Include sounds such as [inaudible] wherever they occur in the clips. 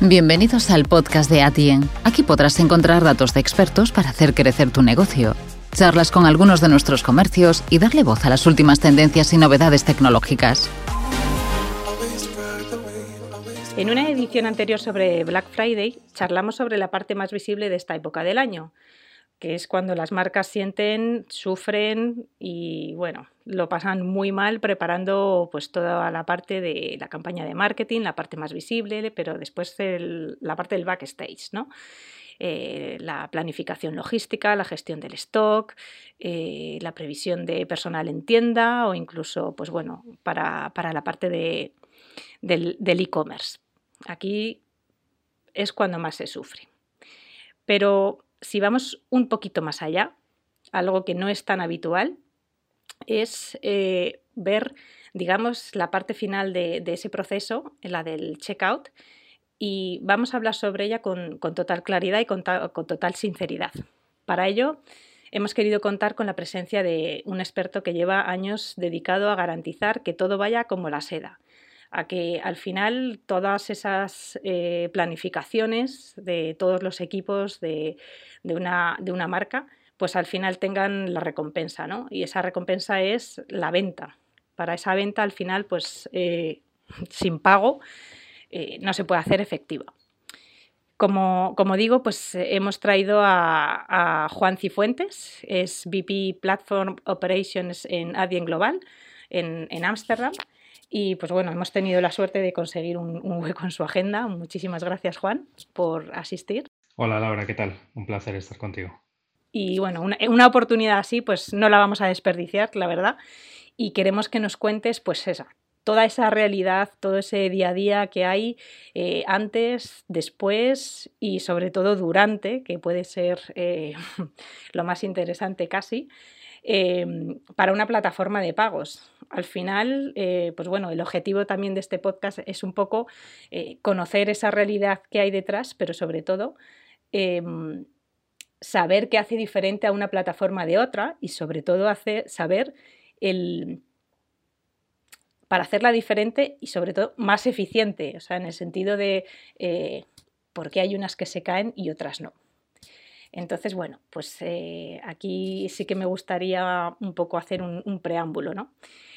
Bienvenidos al podcast de Atien. Aquí podrás encontrar datos de expertos para hacer crecer tu negocio, charlas con algunos de nuestros comercios y darle voz a las últimas tendencias y novedades tecnológicas. En una edición anterior sobre Black Friday charlamos sobre la parte más visible de esta época del año, que es cuando las marcas sienten, sufren y bueno, lo pasan muy mal preparando pues toda la parte de la campaña de marketing, la parte más visible, pero después la parte del backstage, ¿no? Eh, la planificación logística, la gestión del stock, eh, la previsión de personal en tienda o incluso, pues bueno, para, la parte de, del e-commerce. Aquí es cuando más se sufre. Pero si vamos un poquito más allá, algo que no es tan habitual, es eh, ver, digamos, la parte final de, ese proceso, la del checkout, y vamos a hablar sobre ella con, total claridad y con, total sinceridad. Para ello, hemos querido contar con la presencia de un experto que lleva años dedicado a garantizar que todo vaya como la seda, a que al final todas esas eh, planificaciones de todos los equipos de, una, marca, pues al final tengan la recompensa, ¿no? Y esa recompensa es la venta. Para esa venta, al final, pues eh, [laughs] sin pago, eh, no se puede hacer efectiva. Como, como, digo, pues hemos traído a, Juan Cifuentes, es VP Platform Operations en Adyen Global en Ámsterdam. Y pues bueno, hemos tenido la suerte de conseguir un, hueco en su agenda. Muchísimas gracias, Juan, por asistir. Hola, Laura, ¿qué tal? Un placer estar contigo. Y bueno, una, oportunidad así, pues no la vamos a desperdiciar, la verdad. Y queremos que nos cuentes, pues esa, toda esa realidad, todo ese día a día que hay eh, antes, después y sobre todo durante, que puede ser eh, [laughs] lo más interesante casi, Em, para una plataforma de pagos. Al final, eh, pues bueno, el objetivo también de este podcast es un poco eh, conocer esa realidad que hay detrás, pero sobre todo em, saber qué hace diferente a una plataforma de otra y sobre todo hacer, saber el, para hacerla diferente y sobre todo más eficiente, o sea, en el sentido de eh, por qué hay unas que se caen y otras no. Entonces, bueno, pues eh, aquí sí que me gustaría un poco hacer un, preámbulo, ¿no?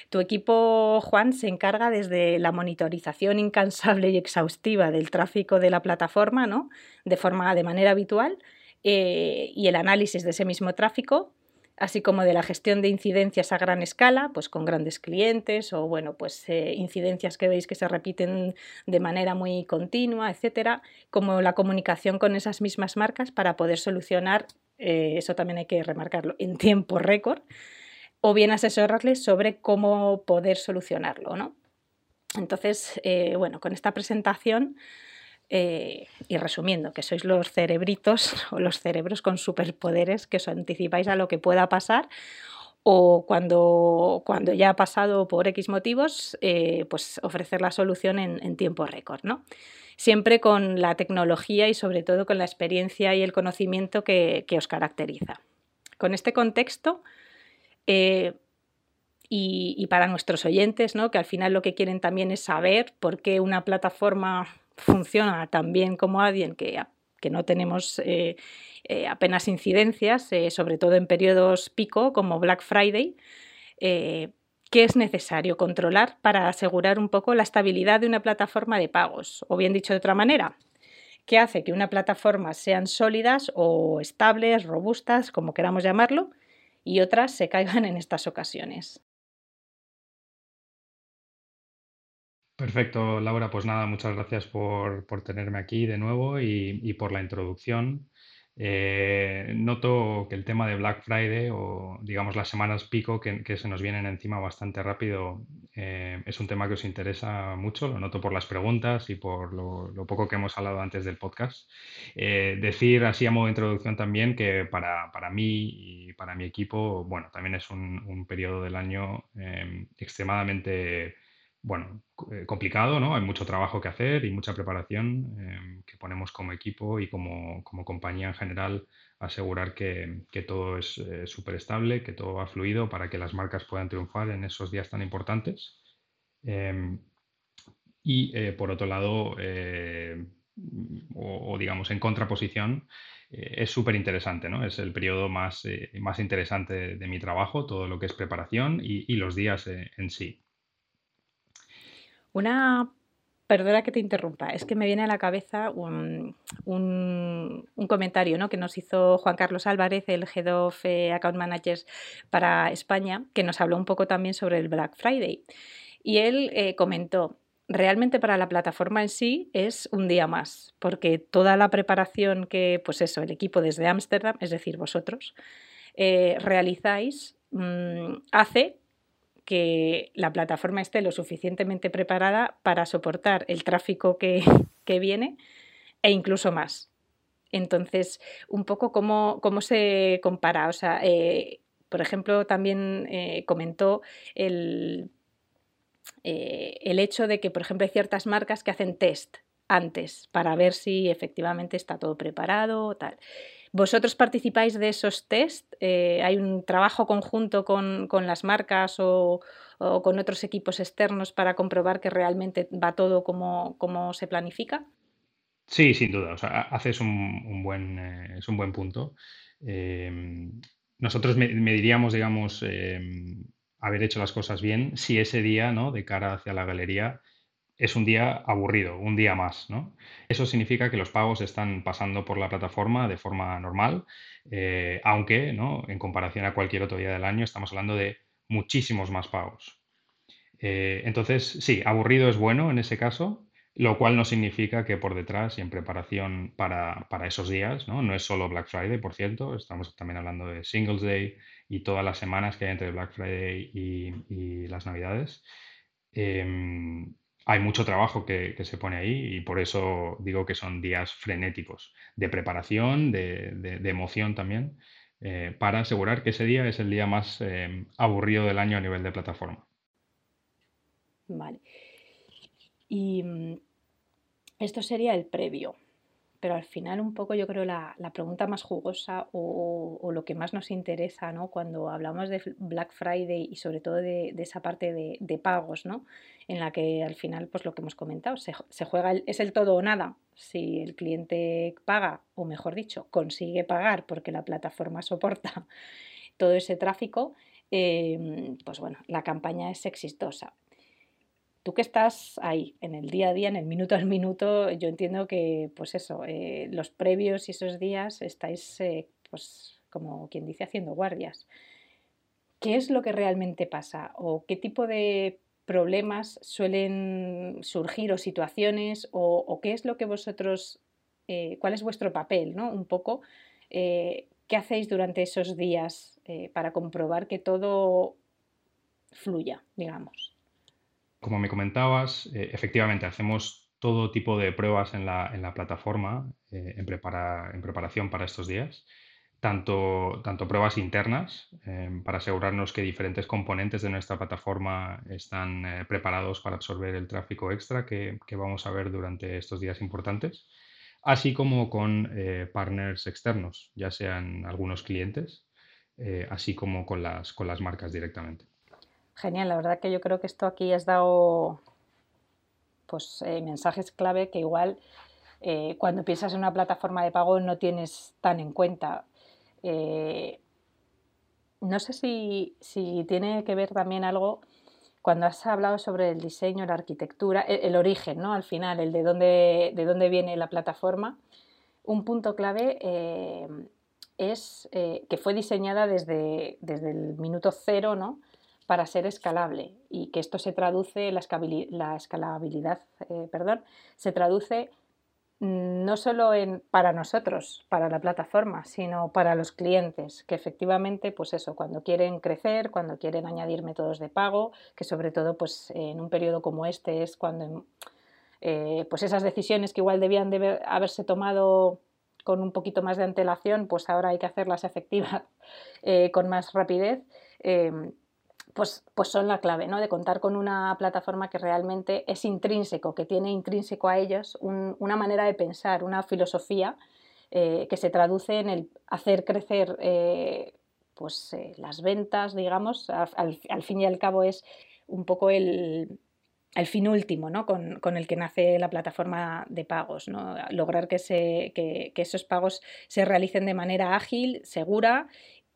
Tu equipo, Juan, se encarga desde la monitorización incansable y exhaustiva del tráfico de la plataforma, ¿no? De forma, de manera habitual, eh, y el análisis de ese mismo tráfico, así como de la gestión de incidencias a gran escala, pues con grandes clientes o bueno, pues eh, incidencias que veis que se repiten de manera muy continua, etcétera, como la comunicación con esas mismas marcas para poder solucionar, eh, eso también hay que remarcarlo, en tiempo récord, o bien asesorarles sobre cómo poder solucionarlo, ¿no? Entonces, bueno, con esta presentación eh, y resumiendo, que sois los cerebritos [laughs] o los cerebros con superpoderes que os anticipáis a lo que pueda pasar o cuando, cuando ya ha pasado por X motivos, eh, pues ofrecer la solución en, tiempo récord, ¿no? Siempre con la tecnología y sobre todo con la experiencia y el conocimiento que, os caracteriza. Con este contexto, eh, y, y, para nuestros oyentes, ¿no? que al final lo que quieren también es saber por qué una plataforma funciona tan bien como Adyen, que, que no tenemos eh, eh, apenas incidencias, eh, sobre todo en periodos pico como Black Friday, ¿qué es necesario controlar para asegurar un poco la estabilidad de una plataforma de pagos? O bien dicho de otra manera, ¿qué hace que una plataforma sean sólidas o estables, robustas, como queramos llamarlo, y otras se caigan en estas ocasiones? Perfecto, Laura. Pues nada, muchas gracias por, tenerme aquí de nuevo y, por la introducción. Eh, noto que el tema de Black Friday o digamos las semanas pico que, se nos vienen encima bastante rápido eh, es un tema que os interesa mucho, lo noto por las preguntas y por lo, poco que hemos hablado antes del podcast. Eh, decir así a modo de introducción también que para, mí y para mi equipo, bueno, también es un, un periodo del año extremadamente bueno, eh, complicado, ¿no? Hay mucho trabajo que hacer y mucha preparación em, que ponemos como equipo y como, compañía en general, asegurar que, todo es eh, súper estable, que todo va fluido para que las marcas puedan triunfar en esos días tan importantes. Em, y eh, por otro lado, o, digamos en contraposición, eh, es súper interesante, ¿no? Es el periodo más, eh, más interesante de, mi trabajo, todo lo que es preparación y, los días eh, en sí. Una Perdona que te interrumpa, es que me viene a la cabeza un, comentario ¿no? que nos hizo Juan Carlos Álvarez, el Head of Account Managers para España, que nos habló un poco también sobre el Black Friday. Y él comentó, realmente para la plataforma en sí es un día más, porque toda la preparación que, pues eso, el equipo desde Ámsterdam, es decir, vosotros, eh, realizáis, mm, hace que la plataforma esté lo suficientemente preparada para soportar el tráfico [laughs] que, viene e incluso más. Entonces, un poco cómo, cómo se compara. O sea, eh, por ejemplo, también eh, comentó el eh, el hecho de que, por ejemplo, hay ciertas marcas que hacen test antes para ver si efectivamente está todo preparado o tal. ¿Vosotros participáis de esos test? Eh, ¿Hay un trabajo conjunto con, las marcas o, con otros equipos externos para comprobar que realmente va todo como, se planifica? Sí, sin duda. haces un, buen, eh, es un buen punto. nosotros me, diríamos, digamos, haber hecho las cosas bien si ese día, ¿no? De cara hacia la galería es un día aburrido, un día más, ¿no? Eso significa que los pagos están pasando por la plataforma de forma normal, eh, aunque, ¿no? En comparación a cualquier otro día del año, estamos hablando de muchísimos más pagos. Eh, entonces, sí, aburrido es bueno en ese caso, lo cual no significa que por detrás y en preparación para, esos días, ¿no? no es solo Black Friday, por cierto, estamos también hablando de Singles Day y todas las semanas que hay entre Black Friday y, las Navidades. Em, hay mucho trabajo que, se pone ahí y por eso digo que son días frenéticos de preparación, de, emoción también, eh, para asegurar que ese día es el día más em, aburrido del año a nivel de plataforma. Vale. Y mm, esto sería el previo, pero al final un poco yo creo la, pregunta más jugosa o, lo que más nos interesa ¿no? cuando hablamos de Black Friday y sobre todo de, esa parte de, pagos, ¿no? en la que al final, pues lo que hemos comentado, se, juega, es el todo o nada. Si el cliente paga, o mejor dicho, consigue pagar porque la plataforma [laughs] soporta todo ese tráfico, em, pues bueno, la campaña es exitosa tú que estás ahí, en el día a día, en el minuto al minuto, yo entiendo que, pues eso, eh, los previos y esos días estáis, eh, pues, como quien dice, haciendo guardias. ¿Qué es lo que realmente pasa? ¿O qué tipo de problemas suelen surgir o situaciones? ¿O, qué es lo que vosotros, eh, cuál es vuestro papel, ¿no? Un poco, ¿qué hacéis durante esos días para comprobar que todo fluya, digamos? Como me comentabas, eh, efectivamente hacemos todo tipo de pruebas en la, plataforma eh, en, preparación para estos días, tanto, pruebas internas em, para asegurarnos que diferentes componentes de nuestra plataforma están eh, preparados para absorber el tráfico extra que, vamos a ver durante estos días importantes, así como con partners externos, ya sean algunos clientes, así como con las marcas directamente. Genial, la verdad que yo creo que esto aquí has dado pues, eh, mensajes clave que igual eh, cuando piensas en una plataforma de pago no tienes tan en cuenta. Eh, no sé si, tiene que ver también algo cuando has hablado sobre el diseño, la arquitectura, el, origen, ¿no? Al final, el de dónde, de dónde viene la plataforma. Un punto clave es que fue diseñada desde, desde el minuto cero, ¿no? Para ser escalable y que esto se traduce, la, escalabilidad, eh, perdón, se traduce mm, no solo en, para nosotros, para la plataforma, sino para los clientes, que efectivamente, pues eso, cuando quieren crecer, cuando quieren añadir métodos de pago, que sobre todo pues en un periodo como este es cuando eh, pues esas decisiones que igual debían de haberse tomado con un poquito más de antelación, pues ahora hay que hacerlas [laughs] efectivas eh, con más rapidez pues, pues son la clave, ¿no? De contar con una plataforma que realmente es intrínseco, que tiene intrínseco a ellos una manera de pensar, una filosofía eh, que se traduce en el hacer crecer eh, pues, eh, las ventas, digamos, al, fin y al cabo es un poco el, al fin último ¿no? con, con, el que nace la plataforma de pagos. ¿no? Lograr que, se, que esos pagos se realicen de manera ágil, segura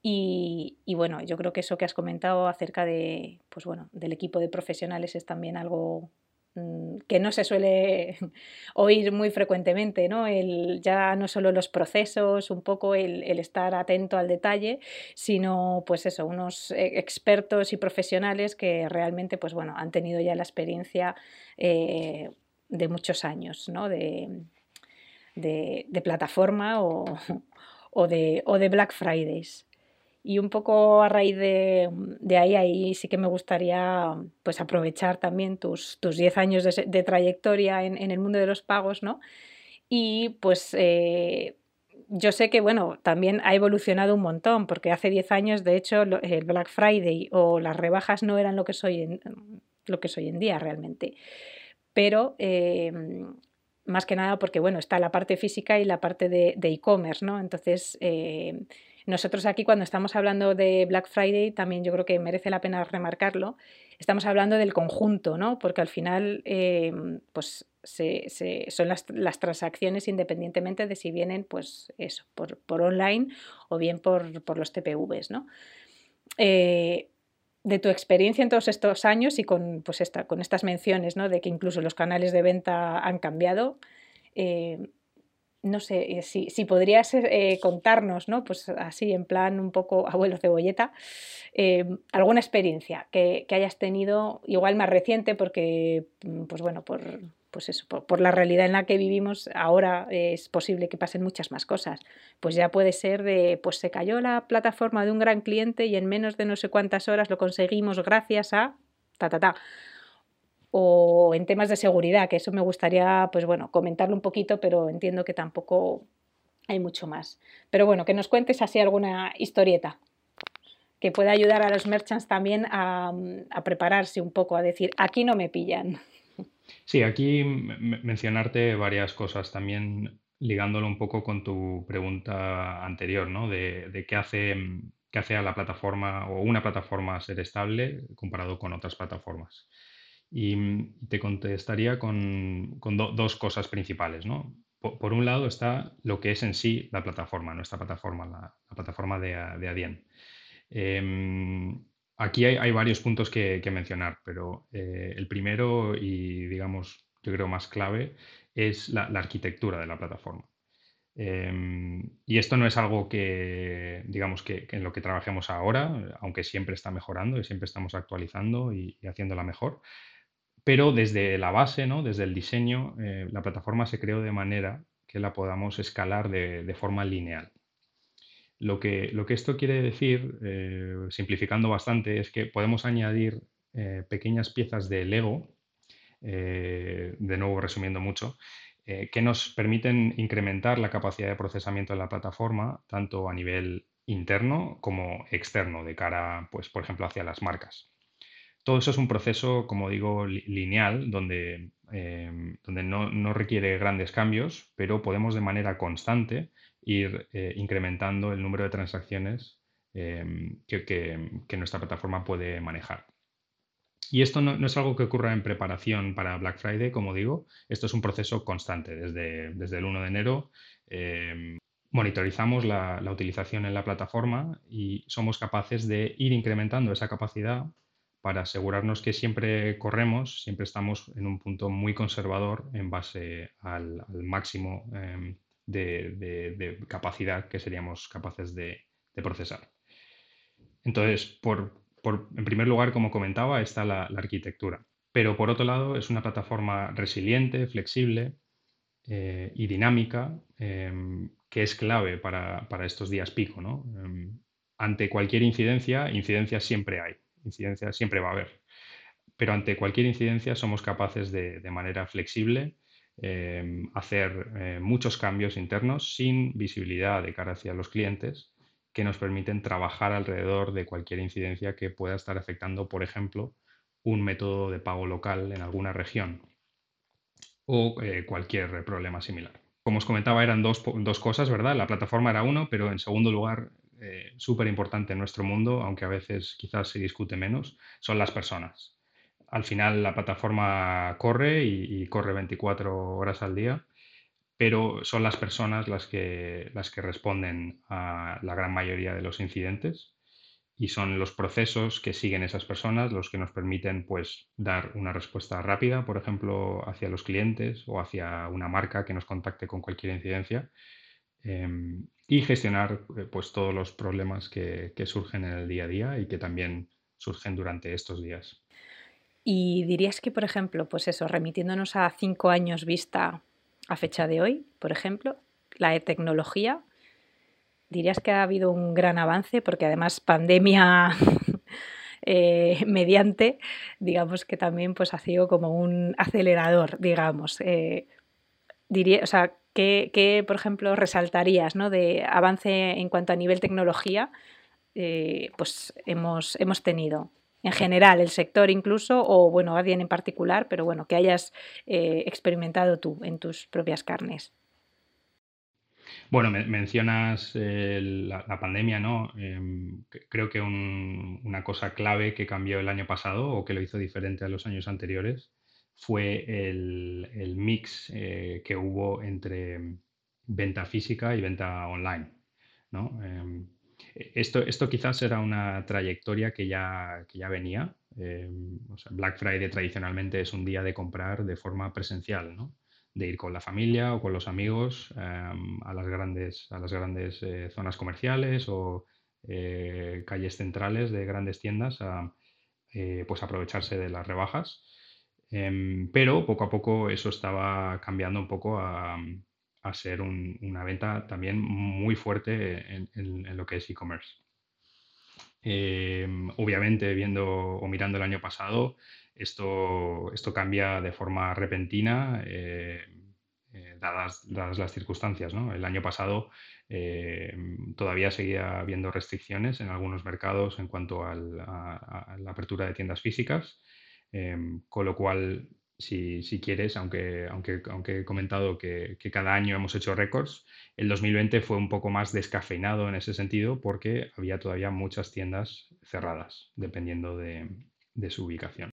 y, bueno, yo creo que eso que has comentado acerca de, pues bueno, del equipo de profesionales es también algo Mm, que no se suele [laughs] oír muy frecuentemente, ¿no? El, ya no solo los procesos, un poco el, estar atento al detalle, sino pues eso, unos e, expertos y profesionales que realmente pues bueno, han tenido ya la experiencia eh, de muchos años, ¿no? De, de, plataforma o, [laughs] o, de, o de Black Fridays. Y un poco a raíz de, ahí, ahí sí que me gustaría pues aprovechar también tus, tus 10 años de, trayectoria en, el mundo de los pagos, ¿no? Y pues eh, yo sé que, bueno, también ha evolucionado un montón, porque hace 10 años, de hecho, el Black Friday o las rebajas no eran lo que soy en, lo que soy en día realmente. Pero em, más que nada porque, bueno, está la parte física y la parte de e-commerce, ¿no? Entonces, em, nosotros aquí cuando estamos hablando de Black Friday, también yo creo que merece la pena remarcarlo, estamos hablando del conjunto, ¿no? Porque al final, em, pues son las, transacciones independientemente de si vienen, pues eso, por, online o bien por, los TPVs, ¿no? Eh, de tu experiencia en todos estos años y con, pues esta, con estas menciones, ¿no? De que incluso los canales de venta han cambiado. Eh, no sé, eh, si, si podrías eh, contarnos, ¿no? Pues así, en plan un poco abuelo cebolleta, eh, alguna experiencia que, hayas tenido, igual más reciente, porque, mm, pues bueno, por, pues eso, por, la realidad en la que vivimos, ahora es posible que pasen muchas más cosas. Pues ya puede ser de, pues se cayó la plataforma de un gran cliente y en menos de no sé cuántas horas lo conseguimos gracias a ta, ta, ta o en temas de seguridad, que eso me gustaría, pues bueno, comentarlo un poquito, pero entiendo que tampoco hay mucho más. Pero bueno, que nos cuentes así alguna historieta que pueda ayudar a los merchants también a, prepararse un poco, a decir, aquí no me pillan. Sí, aquí mencionarte varias cosas también ligándolo un poco con tu pregunta anterior, ¿no? De, de qué hace qué hace a la plataforma o una plataforma ser estable comparado con otras plataformas. Y mm, te contestaría con, dos cosas principales. ¿no? Por, un lado está lo que es en sí la plataforma, nuestra plataforma, la, plataforma de, de Adyen. Em, aquí hay, varios puntos que, mencionar, pero eh, el primero y digamos, yo creo más clave es la, arquitectura de la plataforma. Em, y esto no es algo que, digamos, que, en lo que trabajemos ahora, aunque siempre está mejorando y siempre estamos actualizando y, y haciéndola mejor, pero desde la base, ¿no? desde el diseño, eh, la plataforma se creó de manera que la podamos escalar de, forma lineal. Lo que, lo que, esto quiere decir, eh, simplificando bastante, es que podemos añadir eh, pequeñas piezas de Lego, de nuevo resumiendo mucho, que nos permiten incrementar la capacidad de procesamiento de la plataforma, tanto a nivel interno como externo, de cara, pues, por ejemplo, hacia las marcas. Todo eso es un proceso, como digo, lineal, donde, em, donde no, requiere grandes cambios, pero podemos de manera constante ir eh, incrementando el número de transacciones em, que, nuestra plataforma puede manejar. Y esto no, es algo que ocurra en preparación para Black Friday, como digo, esto es un proceso constante. Desde, desde el 1 de enero em, monitorizamos la, la utilización en la plataforma y somos capaces de ir incrementando esa capacidad para asegurarnos que siempre corremos, siempre estamos en un punto muy conservador en base al, máximo em, de, capacidad que seríamos capaces de, procesar. Entonces, por, en primer lugar, como comentaba, está la, arquitectura. Pero por otro lado, es una plataforma resiliente, flexible eh, y dinámica, em, que es clave para, estos días pico. Em, ante cualquier incidencia, incidencias siempre hay incidencia siempre va a haber. Pero ante cualquier incidencia somos capaces de, de manera flexible em, hacer eh, muchos cambios internos sin visibilidad de cara hacia los clientes que nos permiten trabajar alrededor de cualquier incidencia que pueda estar afectando, por ejemplo, un método de pago local en alguna región o eh, cualquier problema similar. Como os comentaba, eran dos, dos, cosas, ¿verdad? La plataforma era uno, pero en segundo lugar, eh, súper importante en nuestro mundo, aunque a veces quizás se discute menos, son las personas. al final la plataforma corre y, corre 24 horas al día, pero son las personas las que, las que responden a la gran mayoría de los incidentes y son los procesos que siguen esas personas los que nos permiten pues dar una respuesta rápida, por ejemplo, hacia los clientes o hacia una marca que nos contacte con cualquier incidencia em, y gestionar eh, pues todos los problemas que, que surgen en el día a día y que también surgen durante estos días. Y dirías que, por ejemplo, pues eso, remitiéndonos a cinco años vista a fecha de hoy, por ejemplo, la tecnología, dirías que ha habido un gran avance, porque además pandemia [laughs] eh, mediante, digamos que también pues ha sido como un acelerador, digamos. Eh, diría, o sea, ¿qué, por ejemplo, resaltarías ¿no? de avance en cuanto a nivel tecnología? Eh, pues hemos, hemos tenido en general, el sector incluso, o bueno, alguien en particular, pero bueno, que hayas eh, experimentado tú en tus propias carnes. Bueno, mencionas la, pandemia, ¿no? Em, creo que una cosa clave que cambió el año pasado o que lo hizo diferente a los años anteriores fue el, mix eh, que hubo entre venta física y venta online, ¿no? Em, esto, esto quizás era una trayectoria que ya, que ya venía. Eh, Black Friday tradicionalmente es un día de comprar de forma presencial, ¿no? de ir con la familia o con los amigos em, a las grandes, a las grandes eh, zonas comerciales o eh, calles centrales de grandes tiendas a pues aprovecharse de las rebajas. Em, pero poco a poco eso estaba cambiando un poco a, a ser una venta también muy fuerte en, lo que es e-commerce. Em, obviamente, viendo o mirando el año pasado, esto, esto cambia de forma repentina, eh, eh, dadas, las circunstancias. El año pasado em, todavía seguía habiendo restricciones en algunos mercados en cuanto a, la apertura de tiendas físicas, em, con lo cual si, quieres, aunque, aunque, aunque he comentado que, cada año hemos hecho récords, el 2020 fue un poco más descafeinado en ese sentido porque había todavía muchas tiendas cerradas, dependiendo de, su ubicación.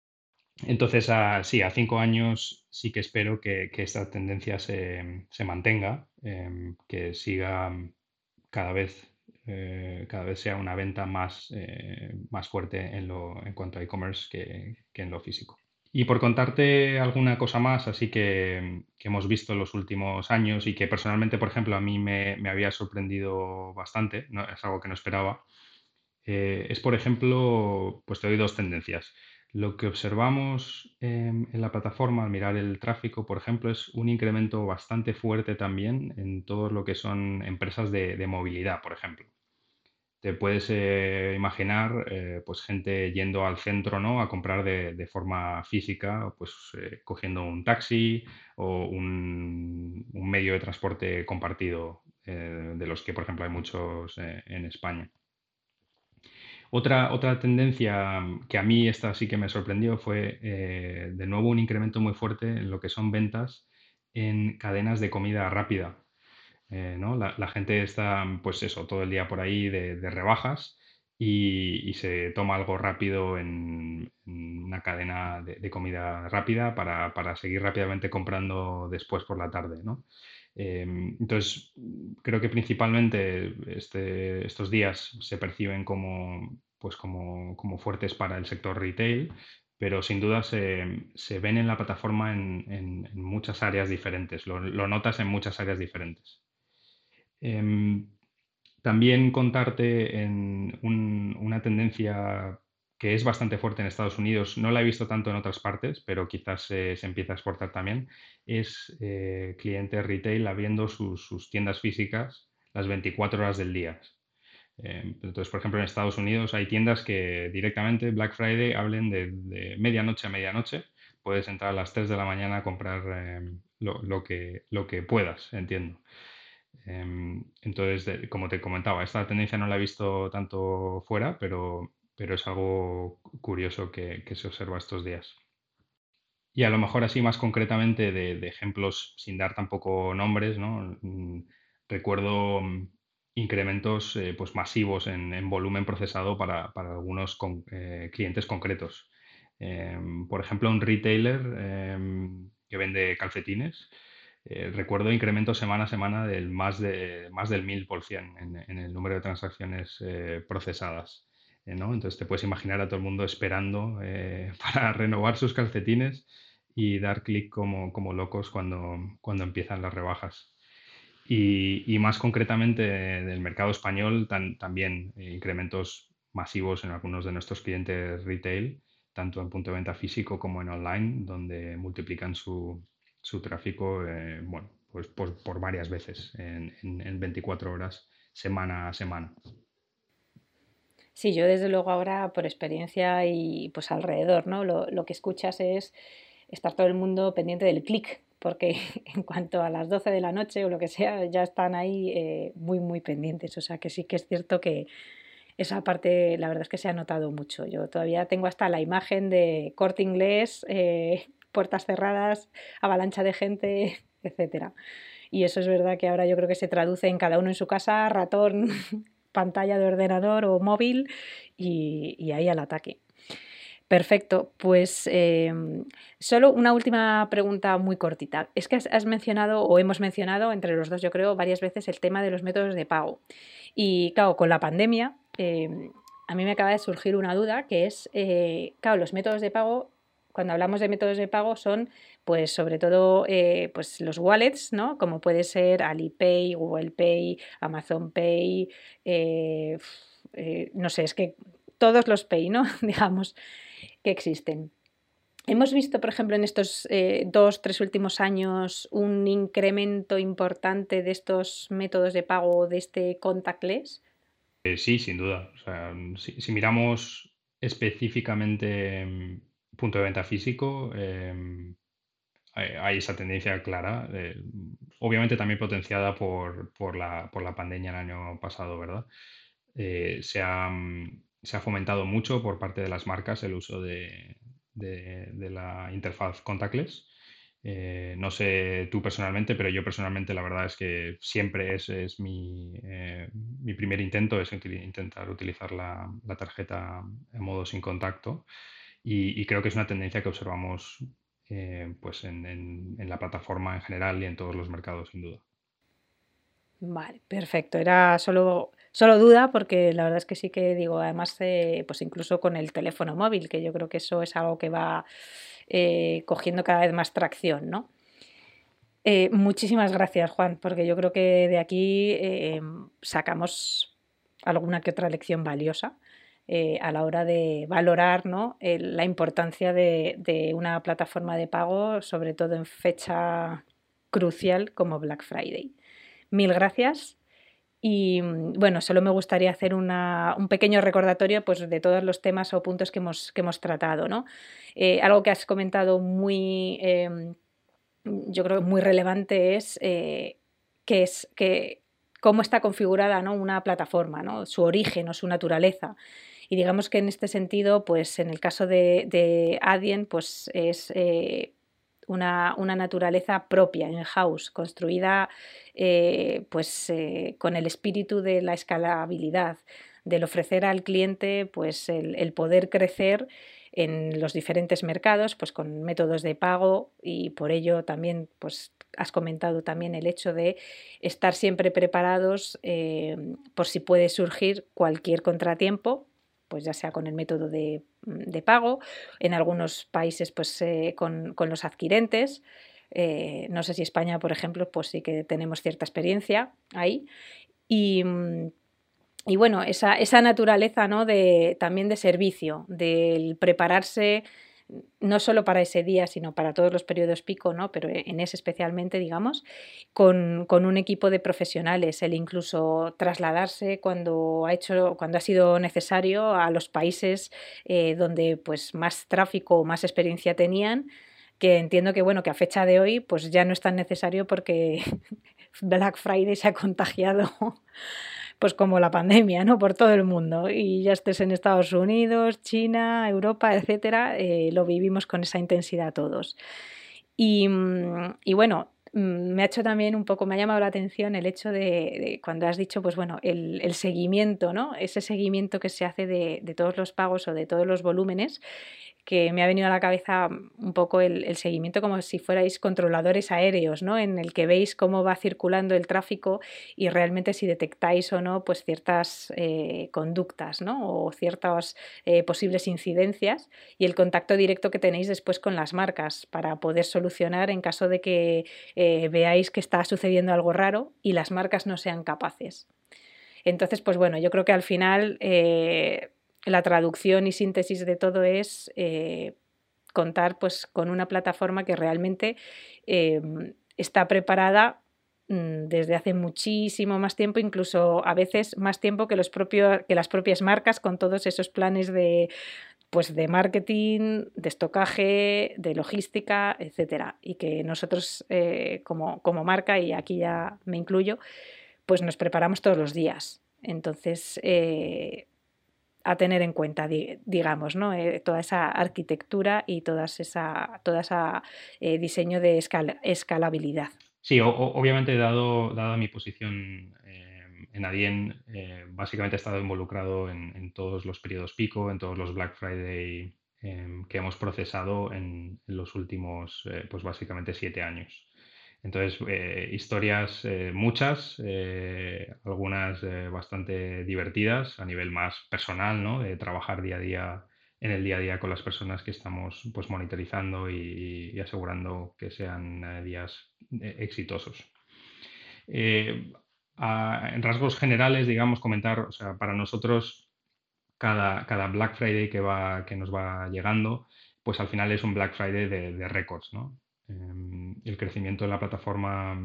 Entonces, sí, a cinco años sí que espero que, esta tendencia se, mantenga, em, que siga cada vez, eh, cada vez sea una venta más, eh, más fuerte en, lo, en cuanto a e-commerce que en lo físico. Y por contarte alguna cosa más, así que, hemos visto en los últimos años y que personalmente, por ejemplo, a mí me, había sorprendido bastante, no, es algo que no esperaba, eh, es, por ejemplo, pues te doy dos tendencias. Lo que observamos en la plataforma al mirar el tráfico, por ejemplo, es un incremento bastante fuerte también en todo lo que son empresas de movilidad, por ejemplo te puedes eh, imaginar eh, pues gente yendo al centro ¿no? a comprar de, forma física, pues eh, cogiendo un taxi o un, medio de transporte compartido, de los que por ejemplo hay muchos en España. Otra, otra tendencia que a mí esta sí que me sorprendió fue de nuevo un incremento muy fuerte en lo que son ventas en cadenas de comida rápida. Eh, ¿no? La, gente está, pues eso, todo el día por ahí de, rebajas y, se toma algo rápido en, una cadena de, comida rápida para, seguir rápidamente comprando después por la tarde, ¿no? Em, entonces, creo que principalmente este, estos días se perciben como, pues como, fuertes para el sector retail, pero sin duda se, ven en la plataforma en, muchas áreas diferentes, lo, notas en muchas áreas diferentes. Em, también contarte en una tendencia que es bastante fuerte en Estados Unidos, no la he visto tanto en otras partes, pero quizás se empieza a exportar también, es eh, clientes retail abriendo sus, tiendas físicas las 24 horas del día. Em, entonces, por ejemplo, en Estados Unidos hay tiendas que directamente Black Friday hablen de, medianoche a medianoche. Puedes entrar a las 3 de la mañana a comprar em, lo, que, lo que puedas, entiendo. Em, entonces, como te comentaba, esta tendencia no la he visto tanto fuera, pero, pero es algo curioso que, se observa estos días. Y a lo mejor así más concretamente de, ejemplos sin dar tampoco nombres, ¿no? Mm, recuerdo mm, incrementos eh, pues masivos en, volumen procesado para, algunos eh, clientes concretos. Em, por ejemplo, un retailer em, que vende calcetines, eh, recuerdo incrementos semana a semana del más, de, más del 1000% en, en el número de transacciones eh, procesadas. Eh, ¿no? Entonces te puedes imaginar a todo el mundo esperando [laughs] para renovar sus calcetines y dar clic como, como, locos cuando, cuando empiezan las rebajas. Y, y más concretamente del mercado español, también incrementos masivos en algunos de nuestros clientes retail, tanto en punto de venta físico como en online, donde multiplican su, su tráfico eh, bueno, pues por, varias veces en, en, 24 horas, semana a semana. Sí, yo desde luego ahora por experiencia y pues alrededor, ¿no? Lo, lo que escuchas es estar todo el mundo pendiente del clic, porque [laughs] en cuanto a las 12 de la noche o lo que sea, ya están ahí eh, muy, muy pendientes. O sea que sí que es cierto que esa parte, la verdad es que se ha notado mucho. Yo todavía tengo hasta la imagen de corte inglés, eh, puertas cerradas, avalancha de gente, [laughs] etc. Y eso es verdad que ahora yo creo que se traduce en cada uno en su casa, ratón, [laughs] pantalla de ordenador o móvil y, ahí al ataque. Perfecto, pues em, solo una última pregunta muy cortita. Es que has, mencionado o hemos mencionado entre los dos, yo creo, varias veces el tema de los métodos de pago. Y claro, con la pandemia, em, a mí me acaba de surgir una duda que es, eh, claro, los métodos de pago cuando hablamos de métodos de pago son pues sobre todo eh, pues los wallets, ¿no? Como puede ser Alipay, Google Pay, Amazon Pay, eh, eh, no sé, es que todos los Pay, ¿no? [laughs] Digamos, que existen. Hemos visto, por ejemplo, en estos dos, tres últimos años un incremento importante de estos métodos de pago de este contactless. sí, sin duda. si miramos específicamente mm, punto de venta físico, em, hay, esa tendencia clara, obviamente también potenciada por, por, la, por, la, pandemia el año pasado, ¿verdad? Eh, se, ha, se, ha, fomentado mucho por parte de las marcas el uso de, de, la interfaz contactless. Eh, no sé tú personalmente, pero yo personalmente la verdad es que siempre es, es mi, eh, mi, primer intento, es intentar utilizar la, la tarjeta en modo sin contacto. Y, creo que es una tendencia que observamos eh, pues en, la plataforma en general y en todos los mercados, sin duda. Vale, perfecto. Era solo, solo duda porque la verdad es que sí que digo, además, eh, pues incluso con el teléfono móvil, que yo creo que eso es algo que va eh, cogiendo cada vez más tracción, ¿no? muchísimas gracias, Juan, porque yo creo que de aquí sacamos alguna que otra lección valiosa. Eh, a la hora de valorar ¿no? la importancia de, una plataforma de pago, sobre todo en fecha crucial como Black Friday. Mil gracias. Y mm, bueno, solo me gustaría hacer un pequeño recordatorio pues, de todos los temas o puntos que hemos, que hemos tratado. ¿no? Eh, algo que has comentado muy, em, yo creo muy relevante es eh, que es que cómo está configurada ¿no? una plataforma, ¿no? su origen o su naturaleza. Y digamos que en este sentido, pues en el caso de, Adyen, pues es eh, una, naturaleza propia, in-house, construida eh, pues, eh, con el espíritu de la escalabilidad, del ofrecer al cliente pues, el, poder crecer en los diferentes mercados, pues con métodos de pago y por ello también pues has comentado también el hecho de estar siempre preparados por si puede surgir cualquier contratiempo pues ya sea con el método de, mm, pago, en algunos países pues eh, con, los adquirentes. Eh, no sé si España, por ejemplo, pues sí que tenemos cierta experiencia ahí. Y, mm, bueno, esa, esa naturaleza ¿no? de, también de servicio, del prepararse no solo para ese día, sino para todos los periodos pico, ¿no? pero en ese especialmente, digamos, con, un equipo de profesionales, el incluso trasladarse cuando ha, hecho, cuando ha sido necesario a los países eh, donde pues, más tráfico o más experiencia tenían, que entiendo que bueno, que a fecha de hoy pues ya no es tan necesario porque [laughs] Black Friday se ha contagiado pues como la pandemia, ¿no? Por todo el mundo. Y ya estés en Estados Unidos, China, Europa, etcétera, eh, lo vivimos con esa intensidad todos. Y, mm, y bueno, mm, me ha hecho también un poco, me ha llamado la atención el hecho de, cuando has dicho, pues bueno, el, seguimiento, ¿no? Ese seguimiento que se hace de, de, todos los pagos o de todos los volúmenes que me ha venido a la cabeza un poco el, seguimiento como si fuerais controladores aéreos, ¿no? En el que veis cómo va circulando el tráfico y realmente si detectáis o no pues ciertas eh, conductas, ¿no? O ciertas eh, posibles incidencias y el contacto directo que tenéis después con las marcas para poder solucionar en caso de que eh, veáis que está sucediendo algo raro y las marcas no sean capaces. Entonces, pues bueno, yo creo que al final la traducción y síntesis de todo es eh, contar pues, con una plataforma que realmente em, está preparada mm, desde hace muchísimo más tiempo, incluso a veces más tiempo que, los que las propias marcas con todos esos planes de, pues de marketing, de estocaje, de logística, etcétera. Y que nosotros eh, como, como, marca, y aquí ya me incluyo, pues nos preparamos todos los días. Entonces, eh, a tener en cuenta, digamos, ¿no? Eh, toda esa arquitectura y toda esa, toda esa eh, diseño de escalabilidad. Sí, obviamente, dado, dada mi posición eh, en Adien, básicamente he estado involucrado en, todos los periodos pico, en todos los Black Friday em, que hemos procesado en, en los últimos, pues básicamente, siete años. Entonces, eh, historias eh, muchas, eh, algunas bastante divertidas a nivel más personal, ¿no? De trabajar día a día en el día a día con las personas que estamos pues monitorizando y, asegurando que sean días exitosos. en rasgos generales, digamos, comentar, o sea, para nosotros cada, cada Black Friday que, va, que nos va llegando, pues al final es un Black Friday de, de récords, ¿no? Em, el crecimiento de la plataforma,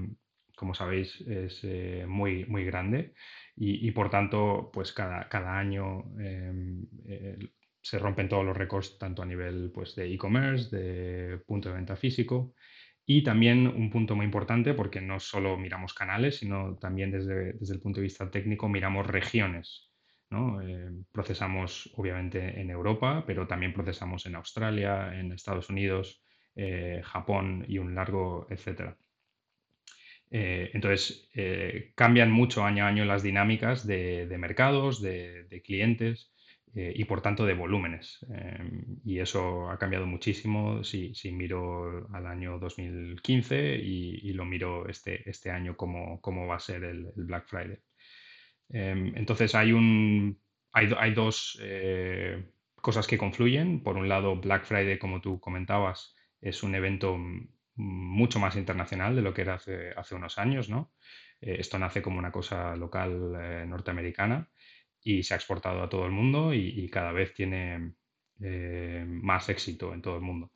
como sabéis, es eh, muy, muy grande y, por tanto, pues cada, cada año em, eh, se rompen todos los récords, tanto a nivel pues, de e-commerce, de punto de venta físico. Y también un punto muy importante, porque no solo miramos canales, sino también desde, desde el punto de vista técnico miramos regiones. ¿no? Em, procesamos obviamente en Europa, pero también procesamos en Australia, en Estados Unidos, eh, Japón y un largo, etcétera. Eh, entonces, eh, cambian mucho año a año las dinámicas de, mercados, de, clientes y por tanto de volúmenes. y eso ha cambiado muchísimo si, miro al año 2015 y, lo miro este, este año cómo, cómo va a ser el, Black Friday. entonces, hay, un, hay, hay dos cosas que confluyen. Por un lado, Black Friday, como tú comentabas, es un evento mucho más internacional de lo que era hace, unos años, ¿no? Eh, esto nace como una cosa local eh, norteamericana y se ha exportado a todo el mundo y, cada vez tiene eh, más éxito en todo el mundo.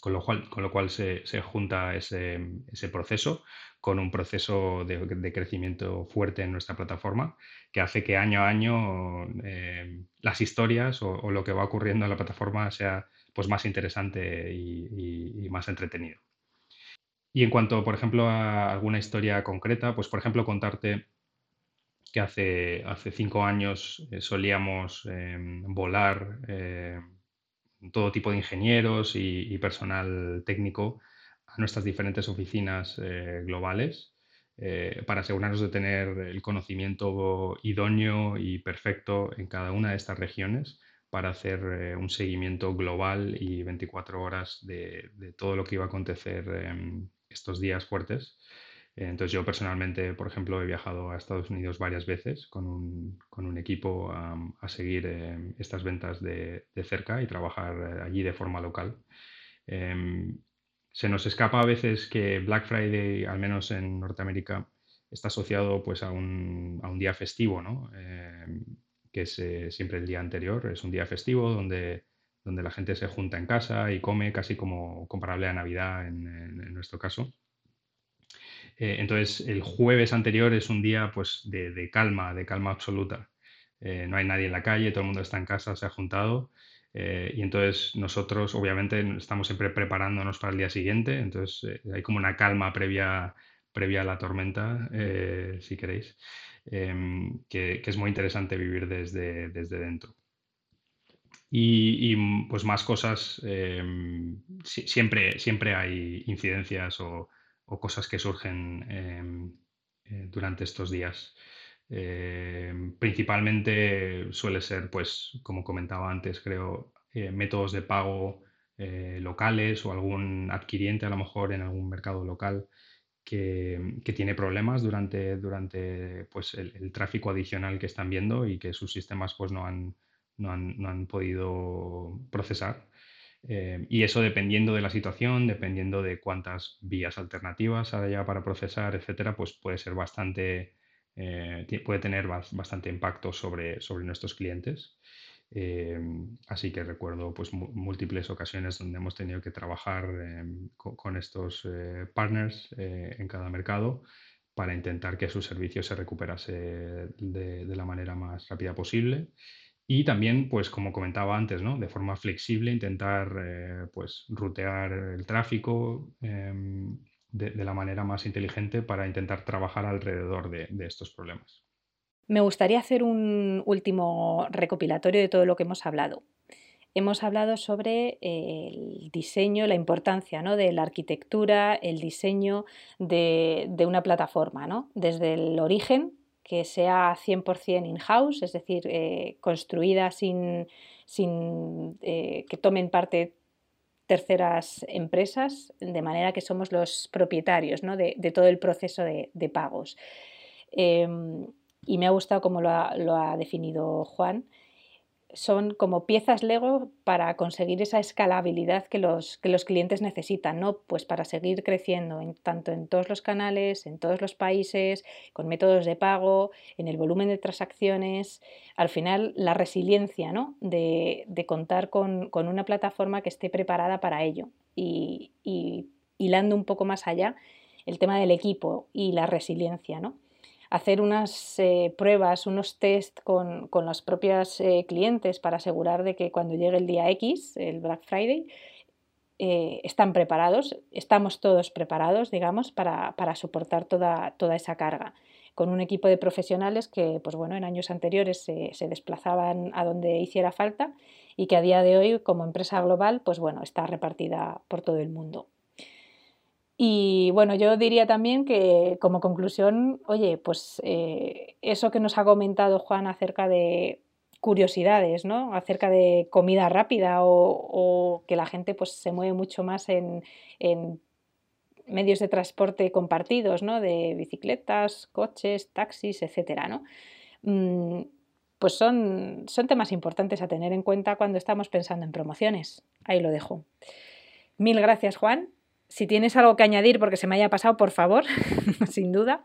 Con lo cual, con lo cual se, junta ese, proceso con un proceso de, crecimiento fuerte en nuestra plataforma que hace que año a año las historias o, lo que va ocurriendo en la plataforma sea pues más interesante y, más entretenido. Y en cuanto, por ejemplo, a alguna historia concreta, pues por ejemplo contarte que hace, hace cinco años eh, solíamos em, volar eh, todo tipo de ingenieros y, personal técnico a nuestras diferentes oficinas eh, globales para asegurarnos de tener el conocimiento idóneo y perfecto en cada una de estas regiones para hacer eh, un seguimiento global y 24 horas de, todo lo que iba a acontecer en estos días fuertes. Entonces yo personalmente, por ejemplo, he viajado a Estados Unidos varias veces con un, equipo a seguir em, estas ventas de, cerca y trabajar eh, allí de forma local. Em, se nos escapa a veces que Black Friday, al menos en Norteamérica, está asociado pues, a, un, a un día festivo, ¿no? Em, que es eh, siempre el día anterior. Es un día festivo donde, donde la gente se junta en casa y come casi como comparable a Navidad en, nuestro caso. Eh, entonces, el jueves anterior es un día pues, de, calma, de calma absoluta. Eh, no hay nadie en la calle, todo el mundo está en casa, se ha juntado. y entonces nosotros obviamente estamos siempre preparándonos para el día siguiente, entonces hay como una calma previa, previa a la tormenta, si queréis. Em, que, es muy interesante vivir desde, desde dentro. Y, pues más cosas, em, siempre, siempre hay incidencias o, cosas que surgen em, durante estos días. principalmente suele ser, pues, como comentaba antes, creo, métodos de pago locales o algún adquiriente a lo mejor en algún mercado local que, tiene problemas durante, durante pues, el, tráfico adicional que están viendo y que sus sistemas pues, no, han, no, han, podido procesar. Eh, y eso dependiendo de la situación, dependiendo de cuántas vías alternativas haya para procesar, etcétera, pues puede ser bastante, eh, puede tener bastante impacto sobre, sobre nuestros clientes. Em, así que recuerdo pues, múltiples ocasiones donde hemos tenido que trabajar em, con, estos eh, partners eh, en cada mercado para intentar que su servicio se recuperase de, la manera más rápida posible. Y también, pues como comentaba antes, ¿no? de forma flexible intentar eh, pues, rutear el tráfico em, de, la manera más inteligente para intentar trabajar alrededor de estos problemas. Me gustaría hacer un último recopilatorio de todo lo que hemos hablado. Hemos hablado sobre el diseño, la importancia ¿no? de la arquitectura, el diseño de, una plataforma, ¿no? desde el origen, que sea 100% in-house, es decir, eh, construida sin, sin eh, que tomen parte terceras empresas, de manera que somos los propietarios ¿no? de, todo el proceso de, pagos. Em, y me ha gustado como lo ha, definido Juan, son como piezas Lego para conseguir esa escalabilidad que los, que los clientes necesitan, ¿no? Pues para seguir creciendo en, tanto en todos los canales, en todos los países, con métodos de pago, en el volumen de transacciones. Al final, la resiliencia, ¿no? De, contar con, una plataforma que esté preparada para ello. Y, y hilando un poco más allá, el tema del equipo y la resiliencia, ¿no? Hacer unas eh, pruebas, unos test con, los propios eh, clientes para asegurar de que cuando llegue el día X, el Black Friday, eh, están preparados, estamos todos preparados, digamos, para, soportar toda, toda, esa carga. Con un equipo de profesionales que, pues bueno, en años anteriores se, se, desplazaban a donde hiciera falta y que a día de hoy, como empresa global, pues bueno, está repartida por todo el mundo. Y bueno, yo diría también que como conclusión, oye, pues eh, eso que nos ha comentado Juan acerca de curiosidades, ¿no? Acerca de comida rápida o, que la gente pues se mueve mucho más en, medios de transporte compartidos, ¿no? De bicicletas, coches, taxis, etcétera, ¿no? Mm, pues son, son temas importantes a tener en cuenta cuando estamos pensando en promociones. Ahí lo dejo. Mil gracias, Juan si tienes algo que añadir porque se me haya pasado, por favor, [laughs] sin duda.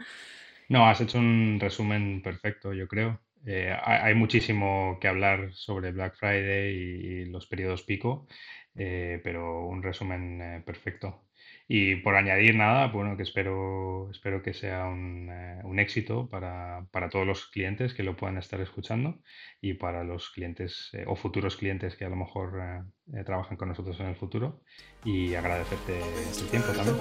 No, has hecho un resumen perfecto, yo creo. Eh, hay, muchísimo que hablar sobre Black Friday y, los periodos pico, eh, pero un resumen eh, perfecto. Y por añadir nada, bueno, que espero, espero que sea un, un éxito para, para, todos los clientes que lo puedan estar escuchando y para los clientes o futuros clientes que a lo mejor trabajan con nosotros en el futuro. Y agradecerte tu tiempo también.